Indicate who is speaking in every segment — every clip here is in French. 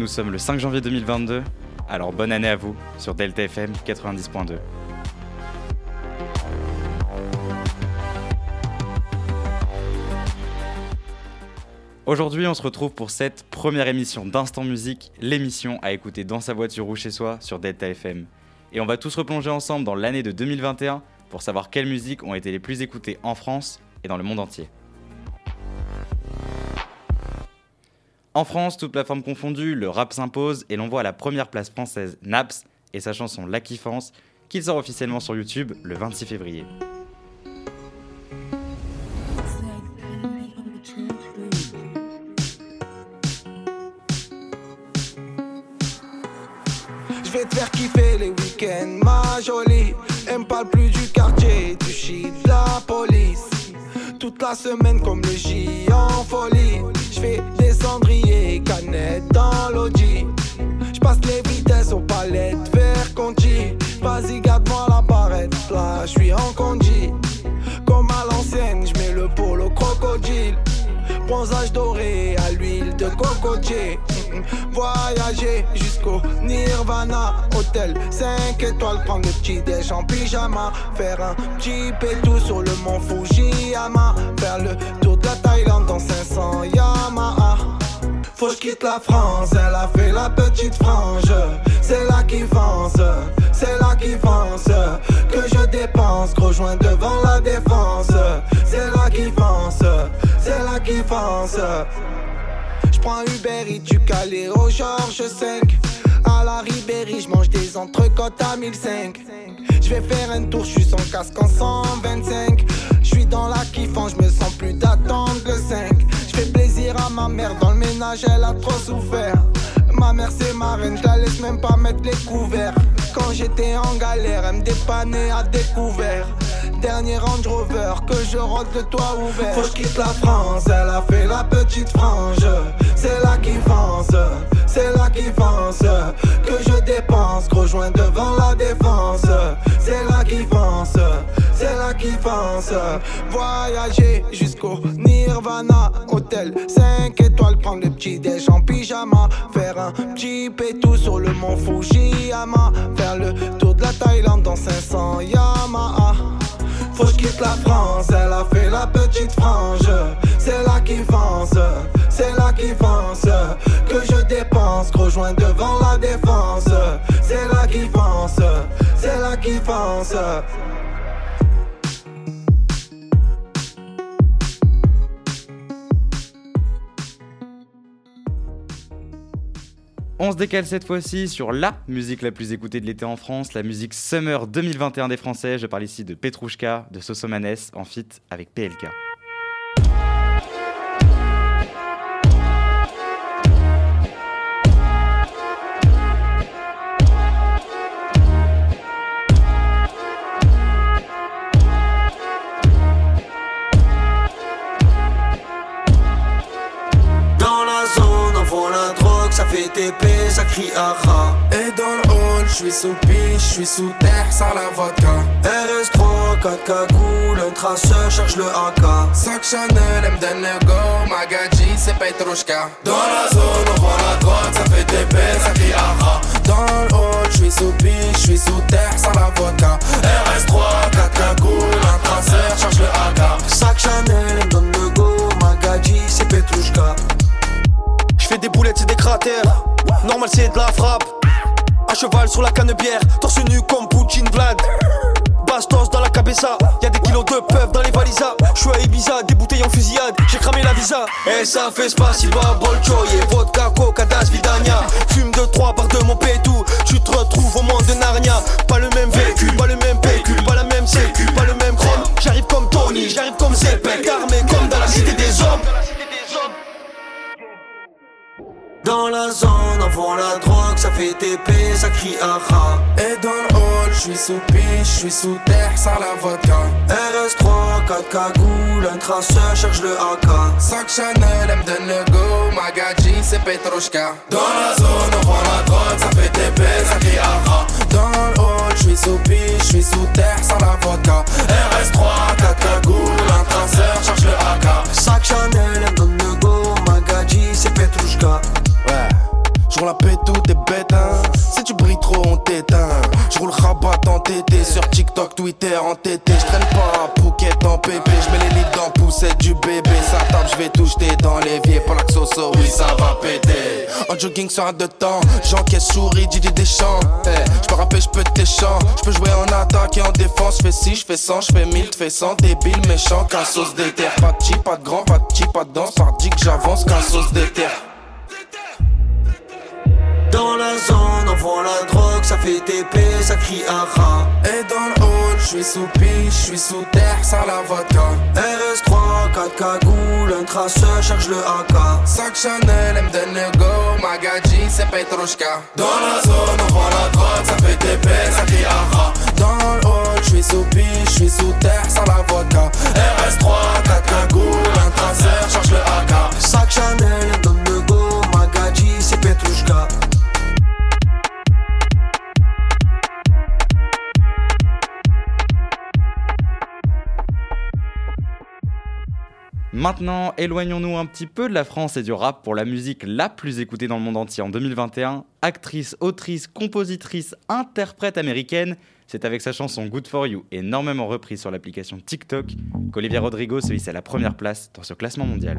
Speaker 1: Nous sommes le 5 janvier 2022, alors bonne année à vous sur Delta FM 90.2. Aujourd'hui, on se retrouve pour cette première émission d'Instant Musique, l'émission à écouter dans sa voiture ou chez soi sur Delta FM. Et on va tous replonger ensemble dans l'année de 2021 pour savoir quelles musiques ont été les plus écoutées en France et dans le monde entier. En France, toute plateforme confondue, le rap s'impose et l'on voit à la première place française Naps et sa chanson La Kiffance qui sort officiellement sur YouTube le 26 février.
Speaker 2: Je vais te faire kiffer les week-ends, ma jolie. Aime pas plus du quartier, du shit, de la police. Toute la semaine comme le J en folie. Je fais des cendriers, canettes dans l'audi. Je passe les vitesses aux palettes, vers Conti. Vas-y, garde-moi la barrette, là, je suis en condi. Comme à l'ancienne, je mets le polo crocodile. Bronzage doré à l'huile de cocotier. Voyager jusqu'au Nirvana. Hôtel 5 étoiles, prendre le petit déj en pyjama. Faire un petit pétou sur le mont Fujiyama. Faire le tour de la Thaïlande dans 500 Yamaha. Faut que quitte la France, elle a fait la petite frange. C'est là qui fonce, c'est là qui fonce. Que je dépense, gros joint devant la défense. C'est là qui fonce, c'est là qui fonce. J'prends Uber et tu calé au Georges 5. À la Ribéry, j'mange des entrecôtes à 1005. J'vais faire un tour, j'suis sans casque en 125. J'suis dans la kiffance, j'me sens plus d'attendre le 5. J'fais plaisir à ma mère, dans le ménage elle a trop souffert. Ma mère c'est ma reine, j'la laisse même pas mettre les couverts. Quand j'étais en galère, elle me dépannait à découvert. Dernier Range Rover que je rentre le toit ouvert. Faut que je quitte la France, elle a fait la petite frange. C'est là qui fonce, c'est là qui fonce. Que je dépense, gros joint devant la défense. C'est là qui fonce, c'est là qui fonce. Voyager jusqu'au Nirvana, hôtel 5 étoiles, prendre le petit déj en pyjama. Faire un petit pétou sur le mont Fujiyama. Faire le tour de la Thaïlande dans 500 Yamaha. Faut que quitte la France, elle a fait la petite frange. C'est là qui fonce, c'est là qui fonce. Que je dépense, gros joint devant la défense. C'est là qui fonce, c'est là qui fonce.
Speaker 1: On se décale cette fois-ci sur la musique la plus écoutée de l'été en France, la musique Summer 2021 des Français. Je parle ici de Petrouchka, de Sosomanes, en feat avec PLK.
Speaker 2: Drogue, ça crie aha.
Speaker 3: Et dans le hall, je suis sous piche, je suis sous terre, sans la vodka.
Speaker 2: RS3, 4 cagoules, un traceur cherche le AK.
Speaker 3: Sac Chanel, elle Magadji, c'est Petrushka.
Speaker 2: Dans la zone, on vend la drogue, ça fait TP, ça crie aha.
Speaker 3: Dans le hall, je suis sous piche, je suis sous terre, sans la vodka.
Speaker 4: Normal, c'est de la frappe. À cheval sur la canne bière, torse nu comme Poutine Vlad. Bastos dans la cabeza, y'a des kilos de peuf dans les valisas. J'suis à Ibiza, des bouteilles en fusillade, j'ai cramé la visa. Et ça fait spasiba, bolcho, et vodka, coca, das, vidania. Fume de trois par de mon pétou, tu te retrouves au monde de Narnia. Pas le même véhicule, pas le même pécule, pas la même sécu, pas le même chrome. J'arrive comme Tony, j'arrive comme Zepek, armé comme dans la cité des hommes.
Speaker 2: Dans la zone, on vend la drogue, ça fait TP, ça crie aha.
Speaker 3: Et dans le hall, je suis sous piche, je suis sous terre, sans la vodka.
Speaker 2: RS3, 4 cagoules, un traceur cherche le AK.
Speaker 3: Sac Chanel, elle me donne le go, Magadji, c'est Petrushka.
Speaker 2: Dans la zone, on vend la drogue, ça fait TP, ça crie aha.
Speaker 3: Dans le hall, je suis sous piche, je suis sous terre, sans la vodka.
Speaker 2: RS3, 4 cagoules, un traceur cherche le AK. Sac Chanel, elle me donne le go, Magadji, c'est Petrushka.
Speaker 4: Ouais, je roule la
Speaker 3: trop, on t'éteint. J'roule rabat en TT sur TikTok, Twitter en TT. J'traîne pas à Phuket en pépé. J'mets les lits dans poussette du bébé. Ça tape, j'vais tout jeter dans l'évier. Pour la soso, oui, ça va péter. En jogging sur un de temps, j'encaisse souris, Didi Deschamps. Hey, eh, j'peux rapper, j'peux tes chants. J'peux jouer en attaque et en défense. J'fais 6, j'fais 100, j'fais 1000, j'fais 100. Débile, méchant, qu'un sauce d'éther. Pas de petit, pas de grand, pas de pas de danse. Par dit que j'avance, qu'un sauce d'éther.
Speaker 5: Dans la zone, on vend la drogue, ça fait TP, ça crie rat.
Speaker 3: Et dans le hall, j'suis sous je j'suis sous terre, sans la vodka.
Speaker 5: RS3, 4 cagoules, un traceur, charge le AK.
Speaker 3: Sac Chanel, elle me donne le go, Magadji, c'est Petrushka. Dans la zone, on vend la drogue,
Speaker 6: Maintenant, éloignons-nous un petit peu de la France et du rap pour la musique la plus écoutée dans le monde entier en 2021. Actrice, autrice, compositrice, interprète américaine, c'est avec sa chanson Good For You, énormément reprise sur l'application TikTok, qu'Olivia Rodrigo se hisse à la première place dans ce classement mondial.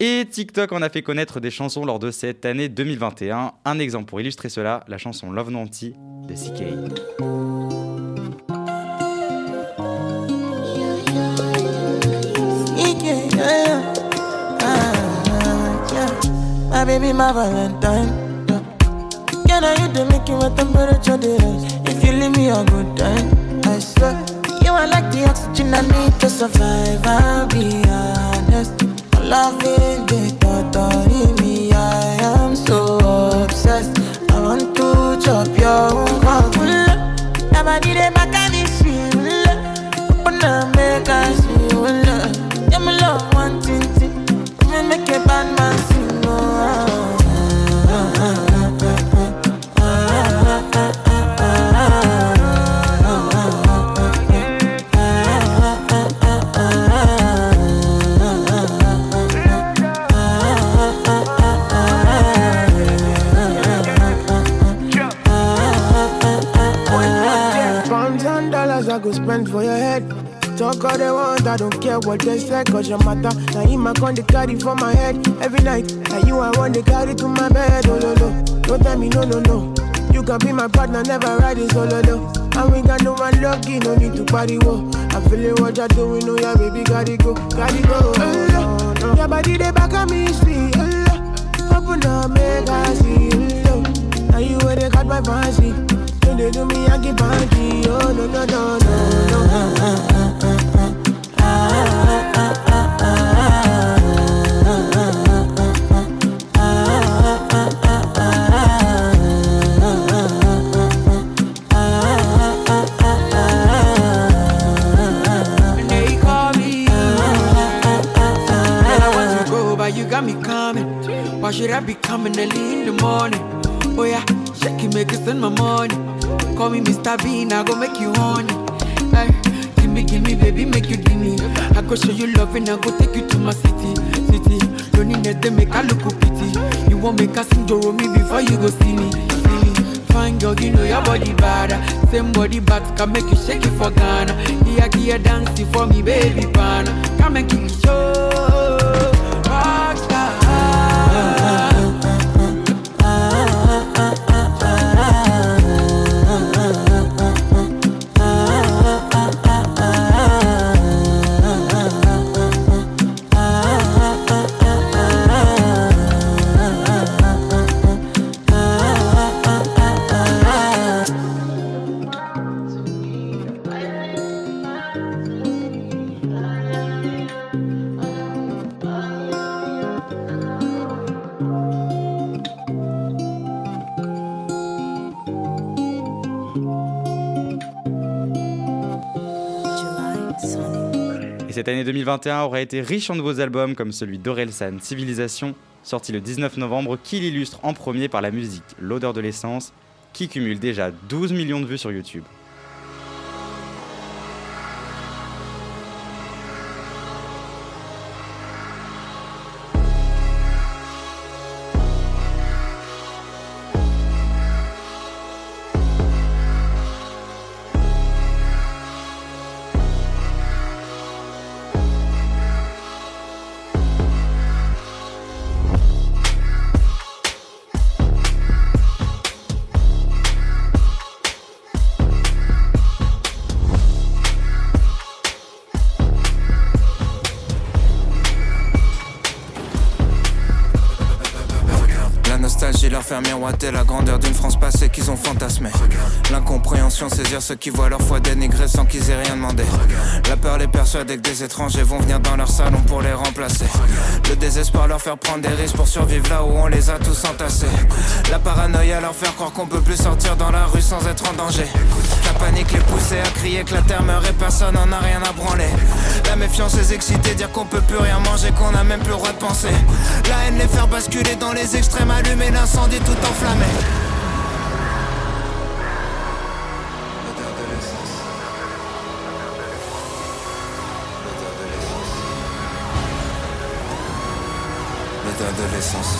Speaker 6: Et TikTok en a fait connaître des chansons lors de cette année 2021. Un exemple pour illustrer cela, la chanson Love Nanti de CK. My baby, my Valentine. Can I hit the making temperature? If you leave me a good time, I swear. You are like the oxygen I need to survive. I'll be honest. Loving the thought
Speaker 7: spend for your head. Talk all they want, I don't care what they say, cause your matter. Now in my con, they carry for my head every night. Now you, I want, they carry to my bed, oh, no, no. Don't tell me no, no, no. You can be my partner, never ride it oh, solo, no. And we got no one lucky, no need to party, whoa. I'm feeling what you're doing, oh, yeah, baby, gotta go, gotta go. Oh, no. Oh, your body, they back on me, sweet, oh, Open up, make I see, oh, Now you where they got my fancy. When they do me, I get panty, oh, no, no, no, no, no.
Speaker 8: Why should I be coming early in the morning? Oh yeah, shake it, make it send my money. Call me Mr. Bean, I go make you honey. Hey, give me, give me, baby, make you give me. I go show you love and I go take you to my city, city. Need to make I look pity. You won't make sing Joro me before you go see me, see me. Fine girl, you know your body bad. Same body but can make you shake it for Ghana. Here, here, dancing for me, baby, pan. Come and give me show.
Speaker 6: Cette année 2021 aura été riche en nouveaux albums comme celui d'Orelsan Civilisation, sorti le 19 novembre, qui l'illustre en premier par la musique L'odeur de l'essence, qui cumule déjà 12 millions de vues sur YouTube.
Speaker 9: Faire miroiter la grandeur d'une France passée qu'ils ont fantasmé. L'incompréhension, saisir ceux qui voient leur foi dénigrée sans qu'ils aient rien demandé. La peur les persuade que des étrangers vont venir dans leur salon pour les remplacer. Le désespoir leur faire prendre des risques pour survivre là où on les a tous entassés. La paranoïa leur faire croire qu'on peut plus sortir dans la rue sans être en danger. Panique les pousser à crier que la terre meurt personne n'en a rien à branler. La méfiance les exciter, dire qu'on peut plus rien manger, qu'on a même plus le droit de penser. La haine les faire basculer dans les extrêmes, allumer l'incendie tout enflammé. L'odeur de l'essence.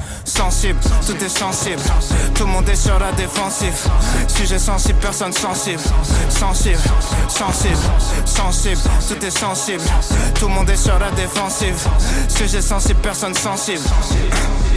Speaker 9: sensible, tout est sensible. Tout le monde est sur la défensive. Sujet sensible, personne sensible. Sensible, sensible, sensible, tout est sensible. Tout le monde est sur la défensive. Sujet sensible, personne sensible.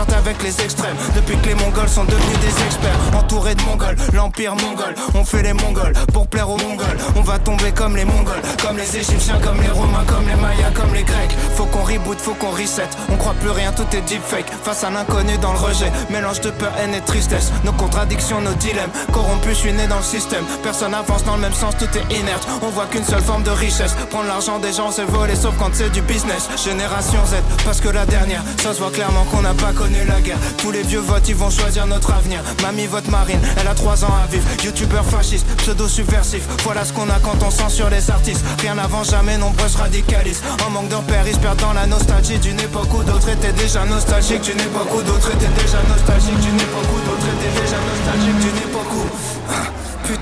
Speaker 9: avec les extrêmes. Depuis que les mongols sont devenus des experts. Entourés de mongols, l'empire mongol. On fait les mongols pour plaire aux mongols. On va tomber comme les mongols, comme les égyptiens, comme les romains, comme les mayas, comme les grecs. Faut qu'on reboot, faut qu'on reset. On croit plus rien, tout est deepfake. Face à l'inconnu dans le rejet. Mélange de peur, haine et tristesse. Nos contradictions, nos dilemmes. Corrompus, je suis né dans le système. Personne avance dans le même sens, tout est inerte. On voit qu'une seule forme de richesse. Prendre l'argent des gens, c'est voler, sauf quand c'est du business. Génération Z, parce que la dernière, ça se voit clairement qu'on n'a pas connu Tous les vieux votes, ils vont choisir notre avenir. Mamie vote marine, elle a 3 ans à vivre. Youtubeur fasciste, pseudo subversif. Voilà ce qu'on a quand on censure les artistes. Rien avant jamais, nombreuses radicalistes. En manque de repères, ils se perdent dans la nostalgie d'une époque où d'autres étaient déjà nostalgiques. D'une époque où d'autres étaient déjà nostalgiques.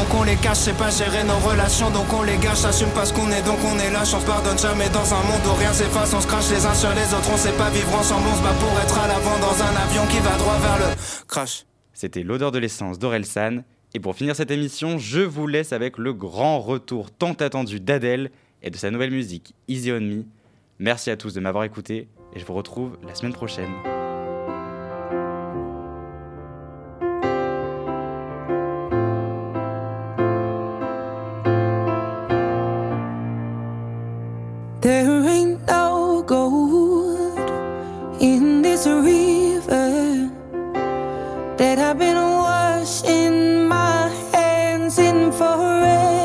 Speaker 9: donc on les cache. C'est pas gérer nos relations, donc on les gâche. Assume pas ce qu'on est, donc on est lâche. On se pardonne jamais dans un monde où rien s'efface. On se crache les uns sur les autres, on sait pas vivre ensemble. On se bat pour être à l'avant dans un avion qui va droit vers le crash.
Speaker 6: C'était l'odeur de l'essence d'Orelsan. Et pour finir cette émission, je vous laisse avec le grand retour tant attendu d'Adèle et de sa nouvelle musique Easy on Me. Merci à tous de m'avoir écouté et je vous retrouve la semaine prochaine. forever